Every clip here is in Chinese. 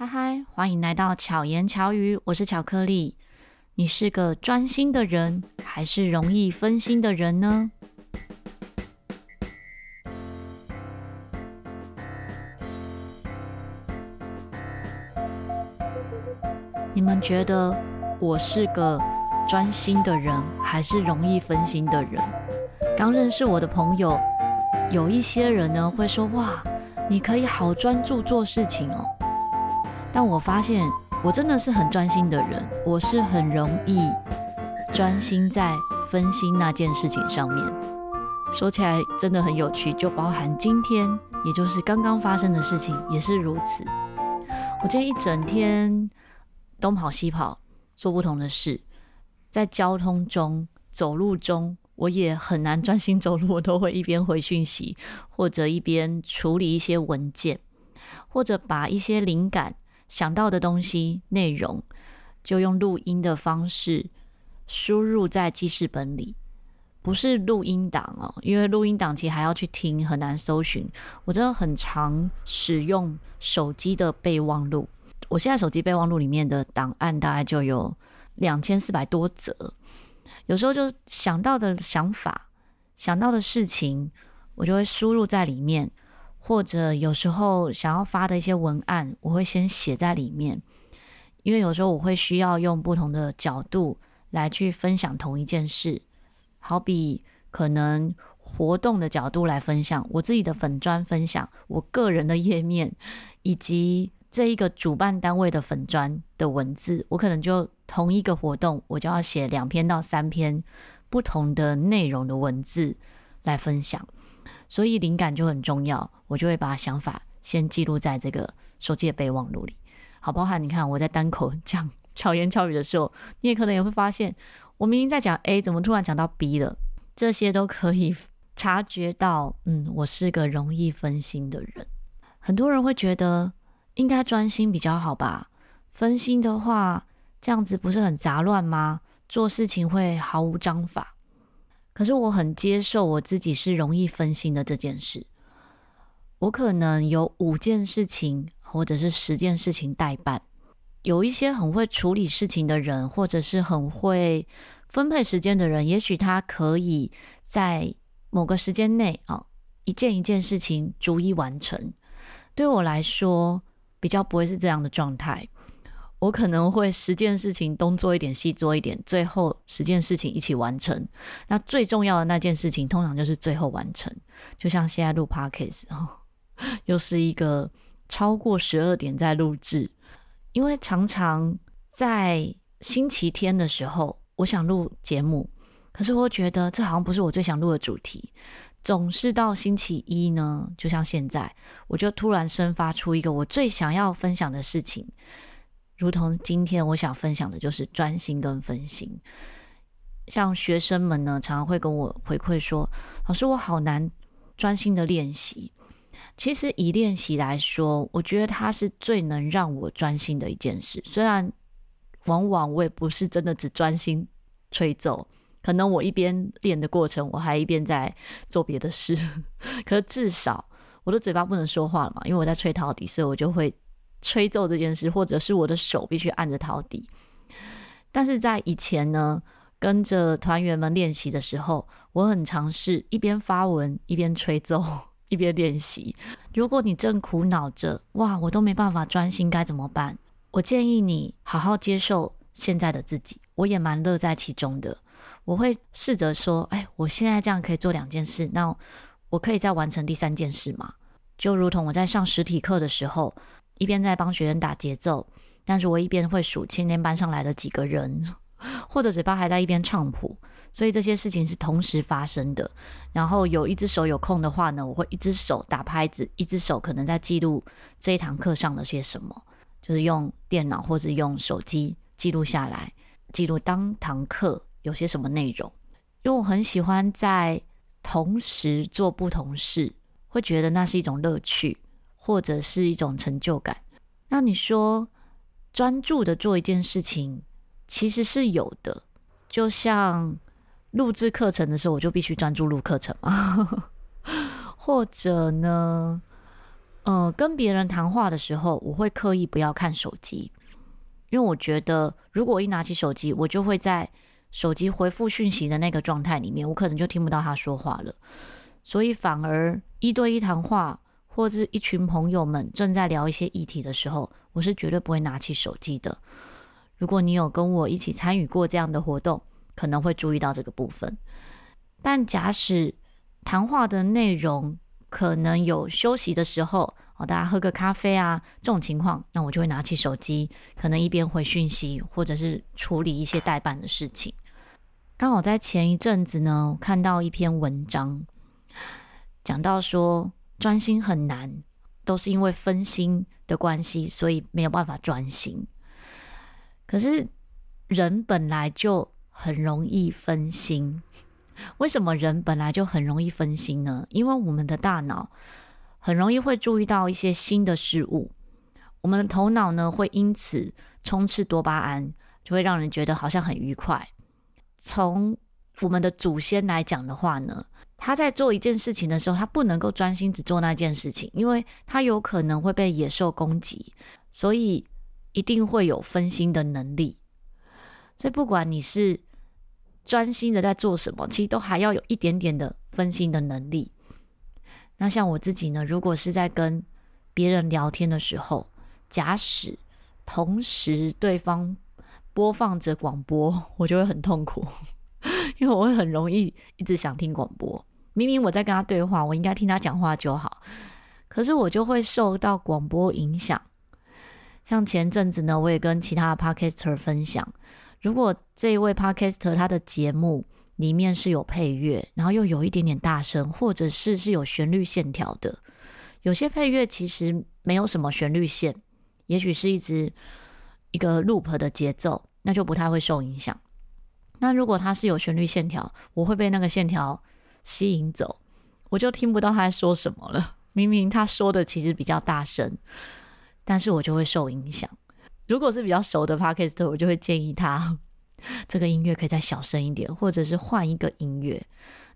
嗨嗨，欢迎来到巧言巧语，我是巧克力。你是个专心的人，还是容易分心的人呢？你们觉得我是个专心的人，还是容易分心的人？刚认识我的朋友，有一些人呢会说：“哇，你可以好专注做事情哦。”但我发现，我真的是很专心的人，我是很容易专心在分心那件事情上面。说起来真的很有趣，就包含今天，也就是刚刚发生的事情，也是如此。我今天一整天东跑西跑，做不同的事，在交通中、走路中，我也很难专心走路，我都会一边回讯息，或者一边处理一些文件，或者把一些灵感。想到的东西内容，就用录音的方式输入在记事本里，不是录音档哦，因为录音档其实还要去听，很难搜寻。我真的很常使用手机的备忘录，我现在手机备忘录里面的档案大概就有两千四百多则，有时候就想到的想法、想到的事情，我就会输入在里面。或者有时候想要发的一些文案，我会先写在里面，因为有时候我会需要用不同的角度来去分享同一件事。好比可能活动的角度来分享，我自己的粉专分享，我个人的页面，以及这一个主办单位的粉专的文字，我可能就同一个活动，我就要写两篇到三篇不同的内容的文字来分享。所以灵感就很重要，我就会把想法先记录在这个手机的备忘录里。好，包含你看我在单口讲 巧言巧语的时候，你也可能也会发现，我明明在讲 A，怎么突然讲到 B 了？这些都可以察觉到，嗯，我是个容易分心的人。很多人会觉得应该专心比较好吧？分心的话，这样子不是很杂乱吗？做事情会毫无章法。可是我很接受我自己是容易分心的这件事。我可能有五件事情或者是十件事情待办。有一些很会处理事情的人，或者是很会分配时间的人，也许他可以在某个时间内啊，一件一件事情逐一完成。对我来说，比较不会是这样的状态。我可能会十件事情东做一点，西做一点，最后十件事情一起完成。那最重要的那件事情，通常就是最后完成。就像现在录 Podcast，又是一个超过十二点在录制，因为常常在星期天的时候，我想录节目，可是我觉得这好像不是我最想录的主题。总是到星期一呢，就像现在，我就突然生发出一个我最想要分享的事情。如同今天我想分享的就是专心跟分心。像学生们呢，常常会跟我回馈说：“老师，我好难专心的练习。”其实以练习来说，我觉得它是最能让我专心的一件事。虽然往往我也不是真的只专心吹奏，可能我一边练的过程，我还一边在做别的事。可是至少我的嘴巴不能说话了嘛，因为我在吹陶笛，所以我就会。吹奏这件事，或者是我的手必须按着陶笛。但是在以前呢，跟着团员们练习的时候，我很尝试一边发文，一边吹奏，一边练习。如果你正苦恼着，哇，我都没办法专心，该怎么办？我建议你好好接受现在的自己。我也蛮乐在其中的。我会试着说，哎，我现在这样可以做两件事，那我可以再完成第三件事吗？就如同我在上实体课的时候。一边在帮学生打节奏，但是我一边会数今天班上来的几个人，或者嘴巴还在一边唱谱，所以这些事情是同时发生的。然后有一只手有空的话呢，我会一只手打拍子，一只手可能在记录这一堂课上了些什么，就是用电脑或者用手机记录下来，记录当堂课有些什么内容。因为我很喜欢在同时做不同事，会觉得那是一种乐趣。或者是一种成就感。那你说专注的做一件事情，其实是有的。就像录制课程的时候，我就必须专注录课程嘛。或者呢，呃，跟别人谈话的时候，我会刻意不要看手机，因为我觉得如果我一拿起手机，我就会在手机回复讯息的那个状态里面，我可能就听不到他说话了。所以反而一对一谈话，或者是一群朋友们正在聊一些议题的时候，我是绝对不会拿起手机的。如果你有跟我一起参与过这样的活动，可能会注意到这个部分。但假使谈话的内容，可能有休息的时候，哦，大家喝个咖啡啊，这种情况，那我就会拿起手机，可能一边回讯息，或者是处理一些待办的事情。刚好在前一阵子呢，看到一篇文章，讲到说专心很难，都是因为分心的关系，所以没有办法专心。可是人本来就很容易分心。为什么人本来就很容易分心呢？因为我们的大脑很容易会注意到一些新的事物，我们的头脑呢会因此充斥多巴胺，就会让人觉得好像很愉快。从我们的祖先来讲的话呢，他在做一件事情的时候，他不能够专心只做那件事情，因为他有可能会被野兽攻击，所以一定会有分心的能力。所以不管你是专心的在做什么，其实都还要有一点点的分心的能力。那像我自己呢，如果是在跟别人聊天的时候，假使同时对方播放着广播，我就会很痛苦，因为我会很容易一直想听广播。明明我在跟他对话，我应该听他讲话就好，可是我就会受到广播影响。像前阵子呢，我也跟其他的 Podcaster 分享。如果这一位 Podcaster 他的节目里面是有配乐，然后又有一点点大声，或者是是有旋律线条的，有些配乐其实没有什么旋律线，也许是一直一个 loop 的节奏，那就不太会受影响。那如果它是有旋律线条，我会被那个线条吸引走，我就听不到他在说什么了。明明他说的其实比较大声，但是我就会受影响。如果是比较熟的 Podcast，我就会建议他 这个音乐可以再小声一点，或者是换一个音乐。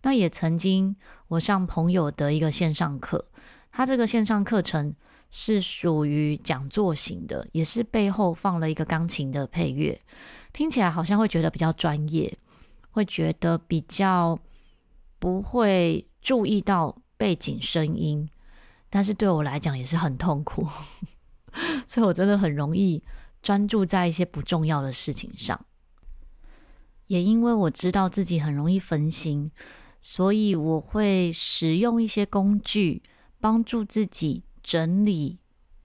那也曾经我上朋友的一个线上课，他这个线上课程是属于讲座型的，也是背后放了一个钢琴的配乐，听起来好像会觉得比较专业，会觉得比较不会注意到背景声音，但是对我来讲也是很痛苦，所以我真的很容易。专注在一些不重要的事情上，也因为我知道自己很容易分心，所以我会使用一些工具帮助自己整理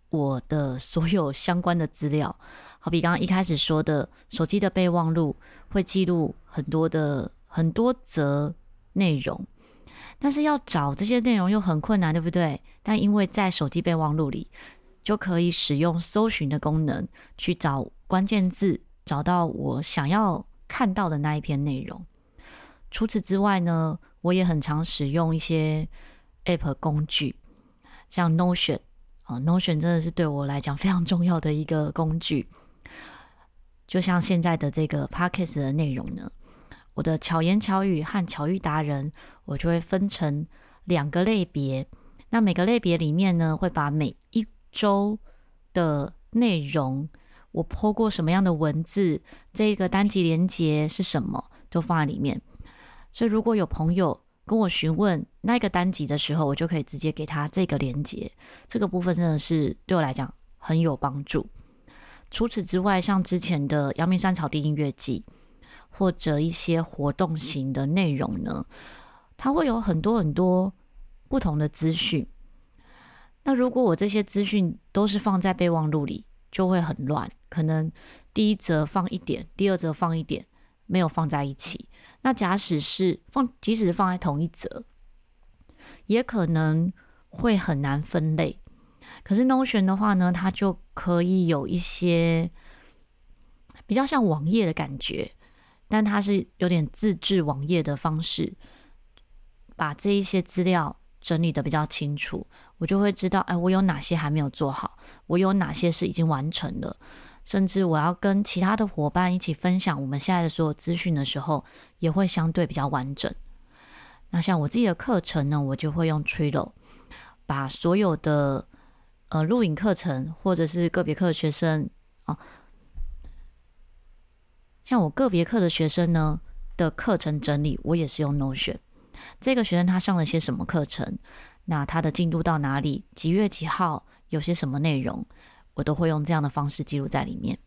我的所有相关的资料。好比刚刚一开始说的，手机的备忘录会记录很多的很多则内容，但是要找这些内容又很困难，对不对？但因为在手机备忘录里。就可以使用搜寻的功能去找关键字，找到我想要看到的那一篇内容。除此之外呢，我也很常使用一些 App 工具，像 Notion 啊，Notion 真的是对我来讲非常重要的一个工具。就像现在的这个 Podcast 的内容呢，我的巧言巧语和巧遇达人，我就会分成两个类别。那每个类别里面呢，会把每一周的内容，我泼过什么样的文字，这个单集连接是什么，都放在里面。所以如果有朋友跟我询问那个单集的时候，我就可以直接给他这个连接。这个部分真的是对我来讲很有帮助。除此之外，像之前的阳明山草地音乐季，或者一些活动型的内容呢，它会有很多很多不同的资讯。那如果我这些资讯都是放在备忘录里，就会很乱。可能第一则放一点，第二则放一点，没有放在一起。那假使是放，即使是放在同一则，也可能会很难分类。可是 Notion 的话呢，它就可以有一些比较像网页的感觉，但它是有点自制网页的方式，把这一些资料。整理得比较清楚，我就会知道，哎，我有哪些还没有做好，我有哪些是已经完成了，甚至我要跟其他的伙伴一起分享我们现在的所有资讯的时候，也会相对比较完整。那像我自己的课程呢，我就会用 Trello，把所有的呃录影课程或者是个别课学生啊，像我个别课的学生呢的课程整理，我也是用 Notion。这个学生他上了些什么课程？那他的进度到哪里？几月几号？有些什么内容？我都会用这样的方式记录在里面。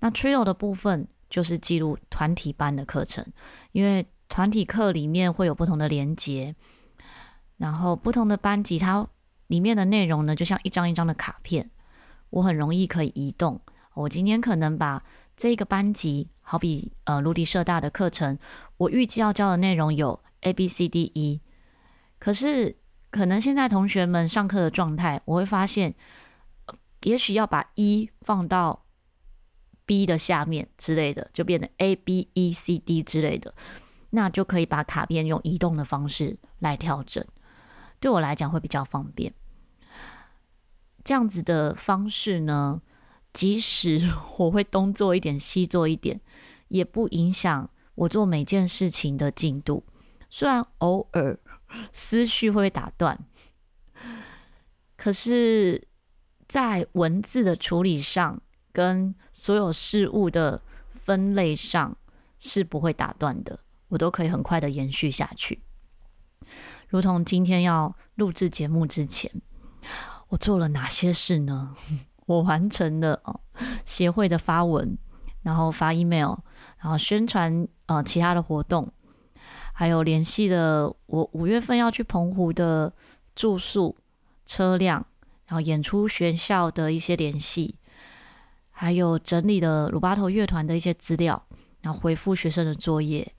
那 Trello 的部分就是记录团体班的课程，因为团体课里面会有不同的连接，然后不同的班级它里面的内容呢，就像一张一张的卡片，我很容易可以移动。我今天可能把这个班级，好比呃卢迪社大的课程，我预计要教的内容有 A B C D E，可是可能现在同学们上课的状态，我会发现，也许要把 E 放到 B 的下面之类的，就变成 A B E C D 之类的，那就可以把卡片用移动的方式来调整，对我来讲会比较方便。这样子的方式呢，即使我会东做一点西做一点，也不影响我做每件事情的进度。虽然偶尔思绪会打断，可是，在文字的处理上跟所有事物的分类上是不会打断的，我都可以很快的延续下去。如同今天要录制节目之前，我做了哪些事呢？我完成了协会的发文，然后发 email，然后宣传呃其他的活动。还有联系了我五月份要去澎湖的住宿、车辆，然后演出学校的一些联系，还有整理的鲁巴头乐团的一些资料，然后回复学生的作业，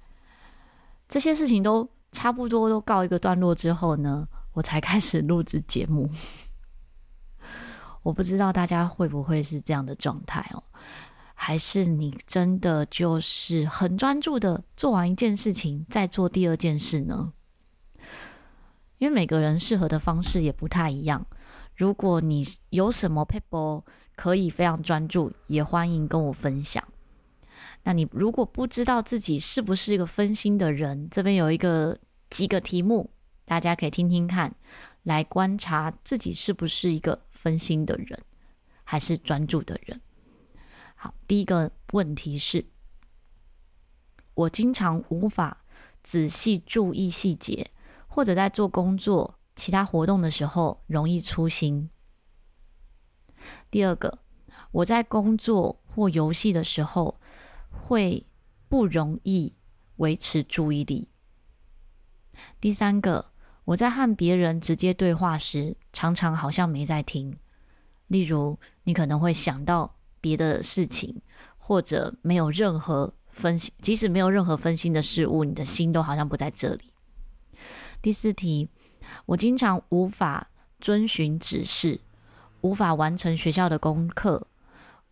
这些事情都差不多都告一个段落之后呢，我才开始录制节目。我不知道大家会不会是这样的状态哦。还是你真的就是很专注的做完一件事情，再做第二件事呢？因为每个人适合的方式也不太一样。如果你有什么 people 可以非常专注，也欢迎跟我分享。那你如果不知道自己是不是一个分心的人，这边有一个几个题目，大家可以听听看，来观察自己是不是一个分心的人，还是专注的人。好，第一个问题是，我经常无法仔细注意细节，或者在做工作、其他活动的时候容易粗心。第二个，我在工作或游戏的时候会不容易维持注意力。第三个，我在和别人直接对话时，常常好像没在听。例如，你可能会想到。别的事情，或者没有任何分心，即使没有任何分心的事物，你的心都好像不在这里。第四题，我经常无法遵循指示，无法完成学校的功课、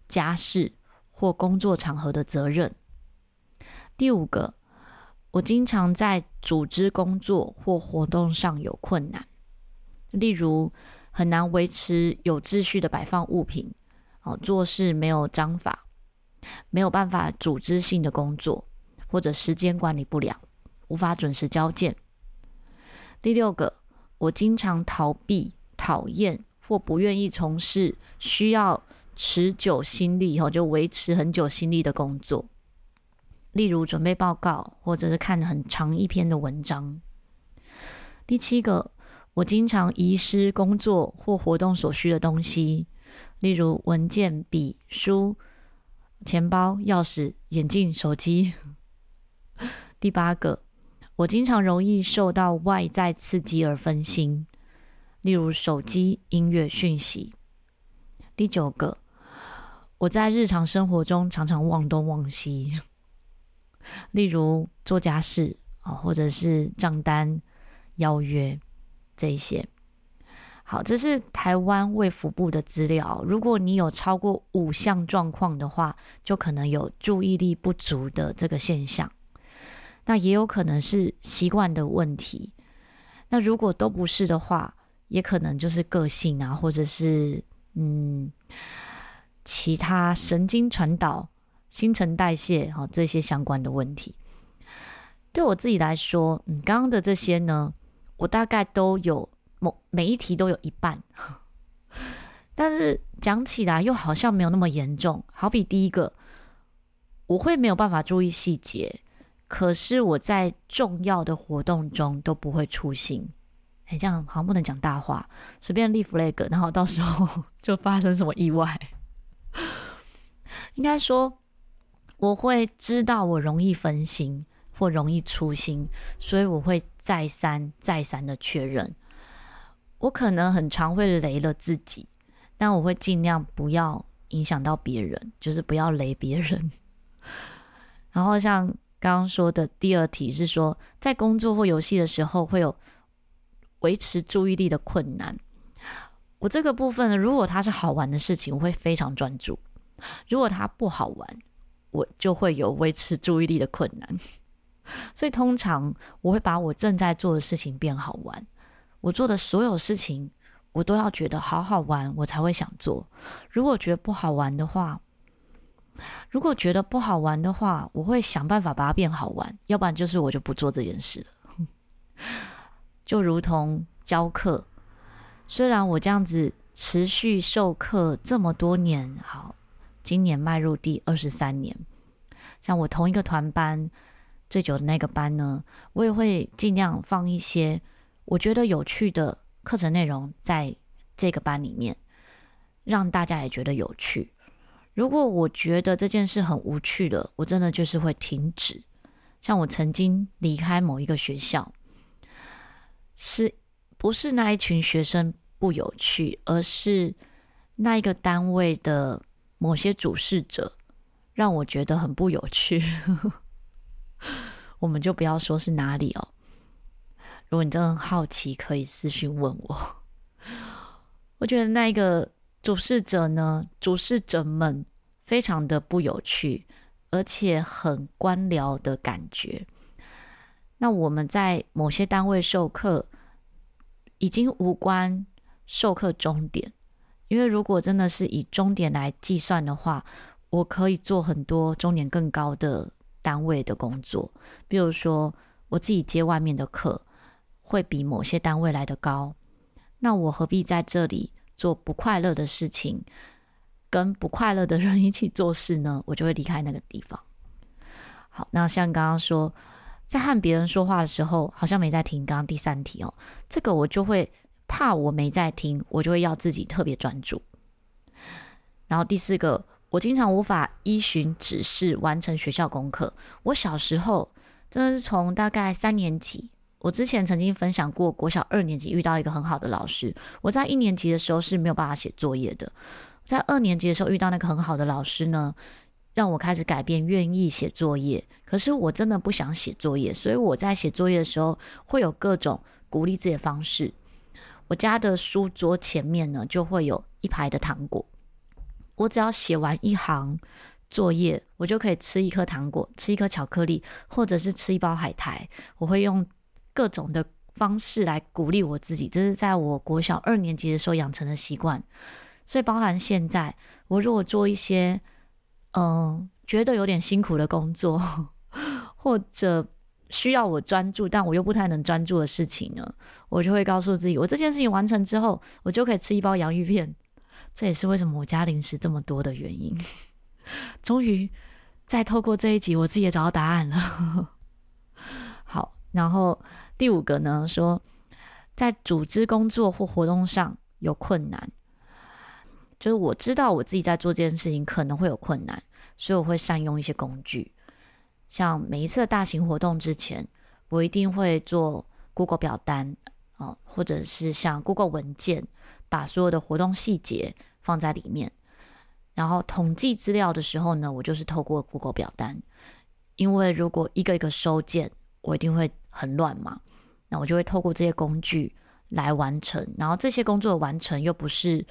家事或工作场合的责任。第五个，我经常在组织工作或活动上有困难，例如很难维持有秩序的摆放物品。哦，做事没有章法，没有办法组织性的工作，或者时间管理不良，无法准时交件。第六个，我经常逃避、讨厌或不愿意从事需要持久心力，哦，就维持很久心力的工作，例如准备报告，或者是看很长一篇的文章。第七个，我经常遗失工作或活动所需的东西。例如文件、笔、书、钱包、钥匙、眼镜、手机。第八个，我经常容易受到外在刺激而分心，例如手机、音乐、讯息。第九个，我在日常生活中常常忘东忘西，例如做家事啊，或者是账单、邀约这一些。好，这是台湾卫福部的资料。如果你有超过五项状况的话，就可能有注意力不足的这个现象。那也有可能是习惯的问题。那如果都不是的话，也可能就是个性啊，或者是嗯其他神经传导、新陈代谢哈这些相关的问题。对我自己来说，嗯，刚刚的这些呢，我大概都有某。每一题都有一半，但是讲起来又好像没有那么严重。好比第一个，我会没有办法注意细节，可是我在重要的活动中都不会出心。哎，这样好像不能讲大话，随便立 flag，然后到时候 就发生什么意外。应该说，我会知道我容易分心或容易粗心，所以我会再三再三的确认。我可能很常会雷了自己，但我会尽量不要影响到别人，就是不要雷别人。然后像刚刚说的第二题是说，在工作或游戏的时候会有维持注意力的困难。我这个部分呢，如果它是好玩的事情，我会非常专注；如果它不好玩，我就会有维持注意力的困难。所以通常我会把我正在做的事情变好玩。我做的所有事情，我都要觉得好好玩，我才会想做。如果觉得不好玩的话，如果觉得不好玩的话，我会想办法把它变好玩，要不然就是我就不做这件事了。就如同教课，虽然我这样子持续授课这么多年，好，今年迈入第二十三年，像我同一个团班最久的那个班呢，我也会尽量放一些。我觉得有趣的课程内容在这个班里面，让大家也觉得有趣。如果我觉得这件事很无趣的，我真的就是会停止。像我曾经离开某一个学校，是不是那一群学生不有趣，而是那一个单位的某些主事者让我觉得很不有趣。我们就不要说是哪里哦。如果你真的很好奇，可以私信问我。我觉得那个主事者呢，主事者们非常的不有趣，而且很官僚的感觉。那我们在某些单位授课，已经无关授课终点，因为如果真的是以终点来计算的话，我可以做很多终点更高的单位的工作，比如说我自己接外面的课。会比某些单位来得高，那我何必在这里做不快乐的事情，跟不快乐的人 一起做事呢？我就会离开那个地方。好，那像刚刚说，在和别人说话的时候，好像没在听。刚刚第三题哦，这个我就会怕我没在听，我就会要自己特别专注。然后第四个，我经常无法依循指示完成学校功课。我小时候真的是从大概三年级。我之前曾经分享过，国小二年级遇到一个很好的老师。我在一年级的时候是没有办法写作业的，在二年级的时候遇到那个很好的老师呢，让我开始改变，愿意写作业。可是我真的不想写作业，所以我在写作业的时候会有各种鼓励自己的方式。我家的书桌前面呢，就会有一排的糖果。我只要写完一行作业，我就可以吃一颗糖果，吃一颗巧克力，或者是吃一包海苔。我会用。各种的方式来鼓励我自己，这是在我国小二年级的时候养成的习惯。所以，包含现在，我如果做一些嗯、觉得有点辛苦的工作，或者需要我专注，但我又不太能专注的事情呢，我就会告诉自己，我这件事情完成之后，我就可以吃一包洋芋片。这也是为什么我家零食这么多的原因。终于，再透过这一集，我自己也找到答案了。好，然后。第五个呢，说在组织工作或活动上有困难，就是我知道我自己在做这件事情可能会有困难，所以我会善用一些工具，像每一次的大型活动之前，我一定会做 Google 表单啊，或者是像 Google 文件，把所有的活动细节放在里面，然后统计资料的时候呢，我就是透过 Google 表单，因为如果一个一个收件，我一定会很乱嘛，那我就会透过这些工具来完成。然后这些工作的完成又不是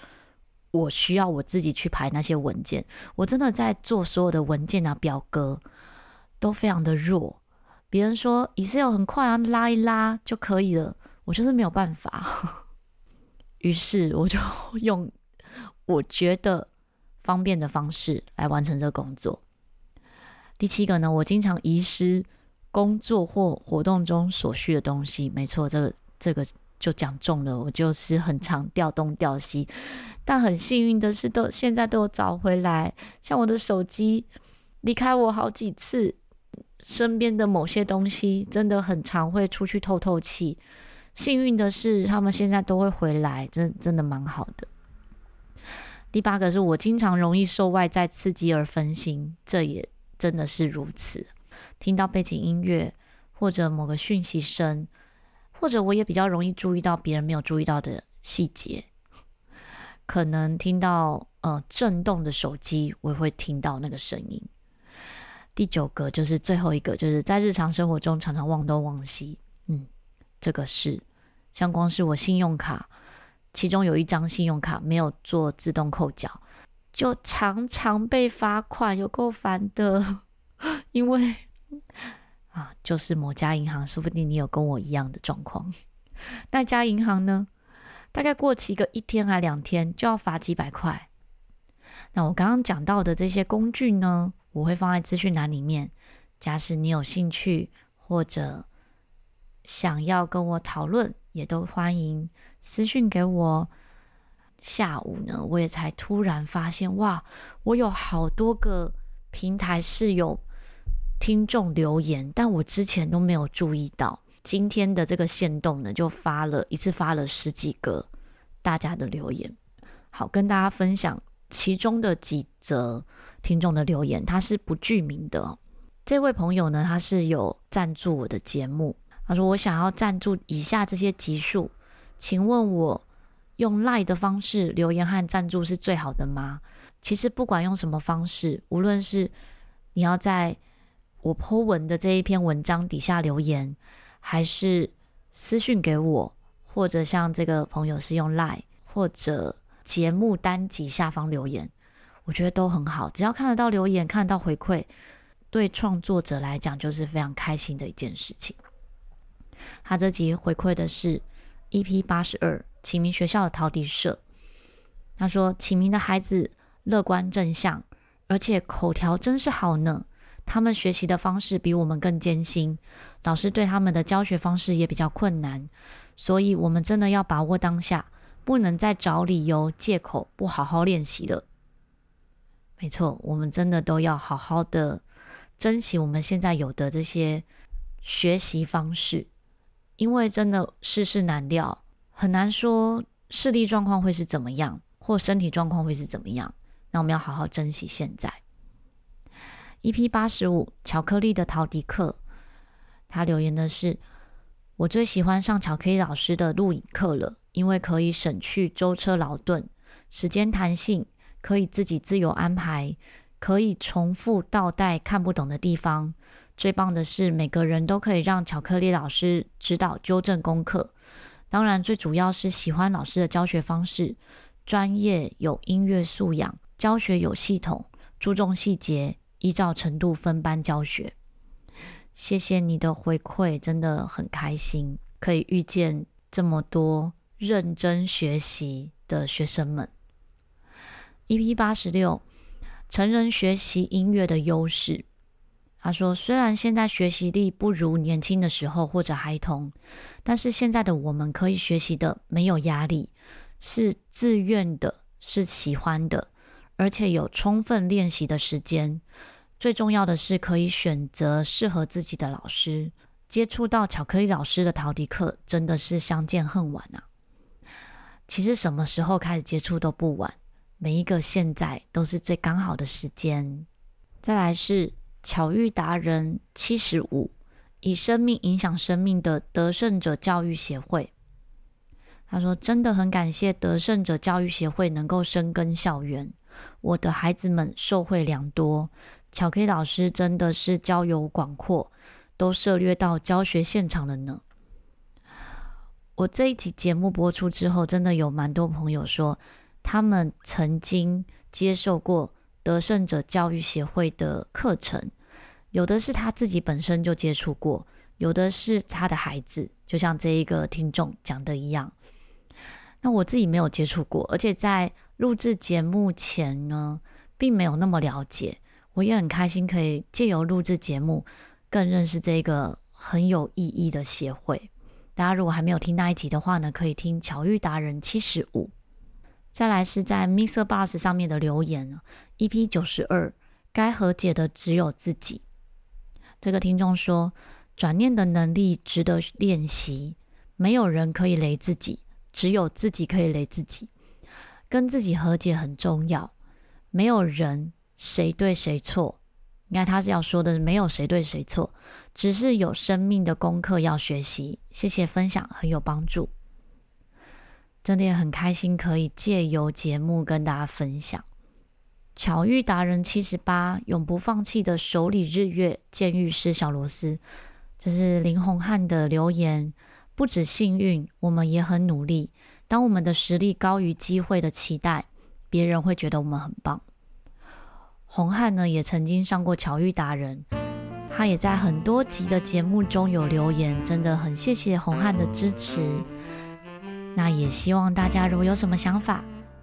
我需要我自己去排那些文件，我真的在做所有的文件啊、表格都非常的弱。别人说 Excel 很快啊，拉一拉就可以了，我就是没有办法。于是我就 用我觉得方便的方式来完成这个工作。第七个呢，我经常遗失。工作或活动中所需的东西，没错，这个这个就讲中了，我就是很常掉东掉西，但很幸运的是都现在都有找回来。像我的手机离开我好几次，身边的某些东西真的很常会出去透透气。幸运的是，他们现在都会回来，真真的蛮好的。第八个是我经常容易受外在刺激而分心，这也真的是如此。听到背景音乐或者某个讯息声。或者我也比较容易注意到别人没有注意到的细节，可能听到呃震动的手机，我会听到那个声音。第九个就是最后一个，就是在日常生活中常常忘东忘西。嗯，这个是像光是我信用卡，其中有一张信用卡没有做自动扣缴，就常常被罚款，有够烦的，因为。啊，就是某家银行，说不定你有跟我一样的状况。那家银行呢，大概过期个一天还两天就要罚几百块。那我刚刚讲到的这些工具呢，我会放在资讯栏里面。假使你有兴趣或者想要跟我讨论，也都欢迎私讯给我。下午呢，我也才突然发现，哇，我有好多个平台是有。听众留言，但我之前都没有注意到。今天的这个限动呢，就发了一次，发了十几个大家的留言。好，跟大家分享其中的几则听众的留言，他是不具名的。这位朋友呢，他是有赞助我的节目。他说：“我想要赞助以下这些集数，请问我用 lie 的方式留言和赞助是最好的吗？”其实不管用什么方式，无论是你要在我 po 文的这一篇文章底下留言，还是私讯给我，或者像这个朋友是用 lie 或者节目单集下方留言，我觉得都很好。只要看得到留言，看得到回馈，对创作者来讲就是非常开心的一件事情。他这集回馈的是 EP 八十二启明学校的陶笛社，他说启明的孩子乐观正向，而且口条真是好呢。他们学习的方式比我们更艰辛，老师对他们的教学方式也比较困难，所以我们真的要把握当下，不能再找理由借口不好好练习了。没错，我们真的都要好好的珍惜我们现在有的这些学习方式，因为真的世事难料，很难说视力状况会是怎么样，或身体状况会是怎么样。那我们要好好珍惜现在。EP 八十五，巧克力的陶迪克，他留言的是：我最喜欢上巧克力老师的录影课了，因为可以省去舟车劳顿，时间弹性，可以自己自由安排，可以重复倒带看不懂的地方。最棒的是，每个人都可以让巧克力老师指导纠正功课。当然，最主要是喜欢老师的教学方式，专业有音乐素养，教学有系统，注重细节。依照程度分班教学，谢谢你的回馈，真的很开心可以遇见这么多认真学习的学生们。EP 八十六，成人学习音乐的优势。他说，虽然现在学习力不如年轻的时候或者孩童，但是现在的我们可以学习的没有压力，是自愿的，是喜欢的，而且有充分练习的时间。最重要的是可以选择适合自己的老师，接触到巧克力老师的陶笛课真的是相见恨晚啊！其实什么时候开始接触都不晚，每一个现在都是最刚好的时间。再来是巧遇达人七十五，以生命影响生命的得胜者教育协会。他说：“真的很感谢得胜者教育协会能够深耕校园，我的孩子们受惠良多。”巧克力老师真的是交友广阔，都涉猎到教学现场了呢。我这一集节目播出之后，真的有蛮多朋友说，他们曾经接受过得胜者教育协会的课程，有的是他自己本身就接触过，有的是他的孩子，就像这一个听众讲的一样。那我自己没有接触过，而且在录制节目前呢，并没有那么了解。我也很开心，可以借由录制节目，更认识这个很有意义的协会。大家如果还没有听那一集的话呢，可以听巧遇达人七十五。再来是在 MixerBox 上面的留言，EP 九十二，该和解的只有自己。这个听众说，转念的能力值得练习，没有人可以雷自己，只有自己可以雷自己。跟自己和解很重要，没有人谁对谁错。应该他是要说的，没有谁对谁错，只是有生命的功课要学习。谢谢分享，很有帮助。真的也很开心，可以借由节目跟大家分享。巧遇达人七十八，永不放弃的手里日月监狱师小螺丝，这是林红汉的留言。不止幸运，我们也很努力。当我们的实力高于机会的期待，别人会觉得我们很棒。红汉呢，也曾经上过巧遇达人，他也在很多集的节目中有留言，真的很谢谢红汉的支持。那也希望大家如果有什么想法，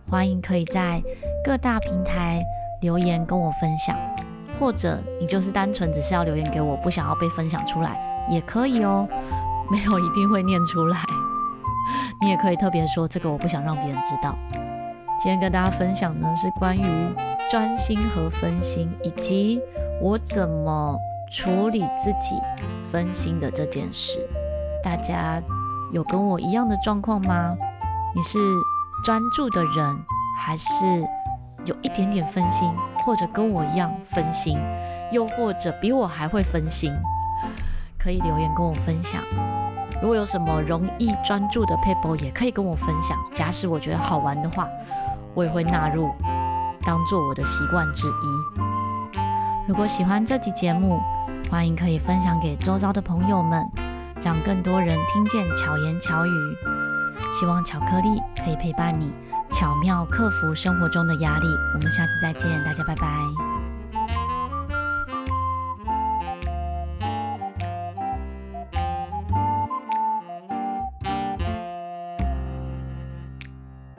欢迎可以在各大平台留言跟我分享，或者你就是单纯只是要留言给我，不想要被分享出来也可以哦，没有一定会念出来。你也可以特别说这个我不想让别人知道。今天跟大家分享呢是关于专心和分心，以及我怎么处理自己分心的这件事，大家。有跟我一样的状况吗？你是专注的人，还是有一点点分心，或者跟我一样分心，又或者比我还会分心？可以留言跟我分享。如果有什么容易专注的 people，，也可以跟我分享。假使我觉得好玩的话，我也会纳入当做我的习惯之一。如果喜欢这集节目，欢迎可以分享给周遭的朋友们。让更多人听见巧言巧语，希望巧克力可以陪伴你，巧妙克服生活中的压力。我们下次再见，大家拜拜。